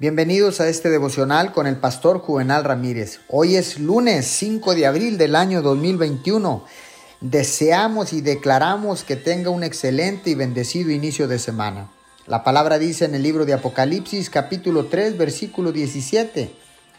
Bienvenidos a este devocional con el pastor Juvenal Ramírez. Hoy es lunes 5 de abril del año 2021. Deseamos y declaramos que tenga un excelente y bendecido inicio de semana. La palabra dice en el libro de Apocalipsis capítulo 3 versículo 17.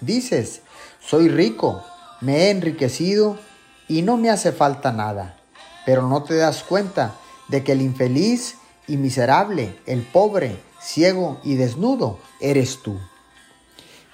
Dices, soy rico, me he enriquecido y no me hace falta nada. Pero no te das cuenta de que el infeliz y miserable, el pobre, ciego y desnudo, eres tú.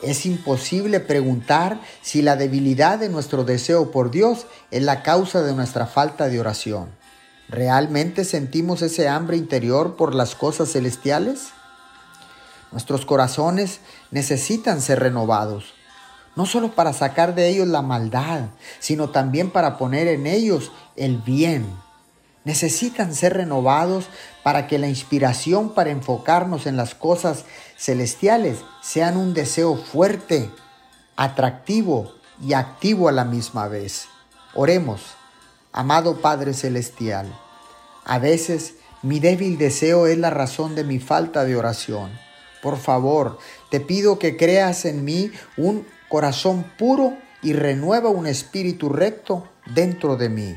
Es imposible preguntar si la debilidad de nuestro deseo por Dios es la causa de nuestra falta de oración. ¿Realmente sentimos ese hambre interior por las cosas celestiales? Nuestros corazones necesitan ser renovados, no solo para sacar de ellos la maldad, sino también para poner en ellos el bien necesitan ser renovados para que la inspiración para enfocarnos en las cosas celestiales sean un deseo fuerte, atractivo y activo a la misma vez. Oremos, amado Padre Celestial, a veces mi débil deseo es la razón de mi falta de oración. Por favor, te pido que creas en mí un corazón puro y renueva un espíritu recto dentro de mí.